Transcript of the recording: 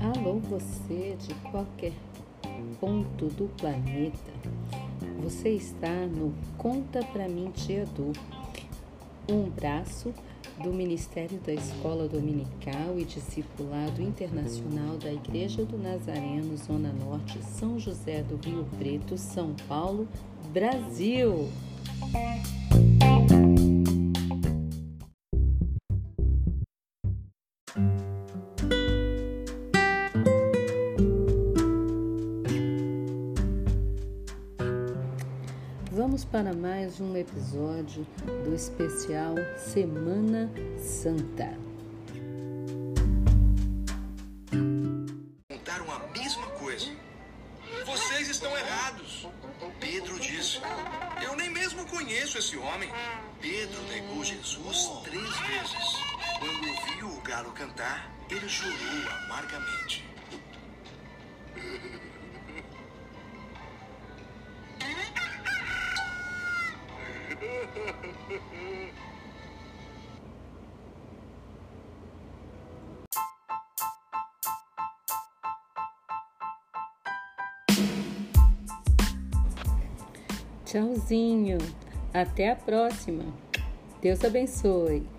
Alô, você de qualquer ponto do planeta. Você está no Conta Pra mim, Tia Du, um braço do Ministério da Escola Dominical e Discipulado Internacional da Igreja do Nazareno, Zona Norte, São José do Rio Preto, São Paulo, Brasil. Vamos para mais um episódio do especial Semana Santa. Contaram a mesma coisa. Vocês estão errados. Pedro disse: Eu nem mesmo conheço esse homem. Pedro negou Jesus três vezes. Galo cantar, ele chorou amargamente. Tchauzinho. Até a próxima. Deus abençoe.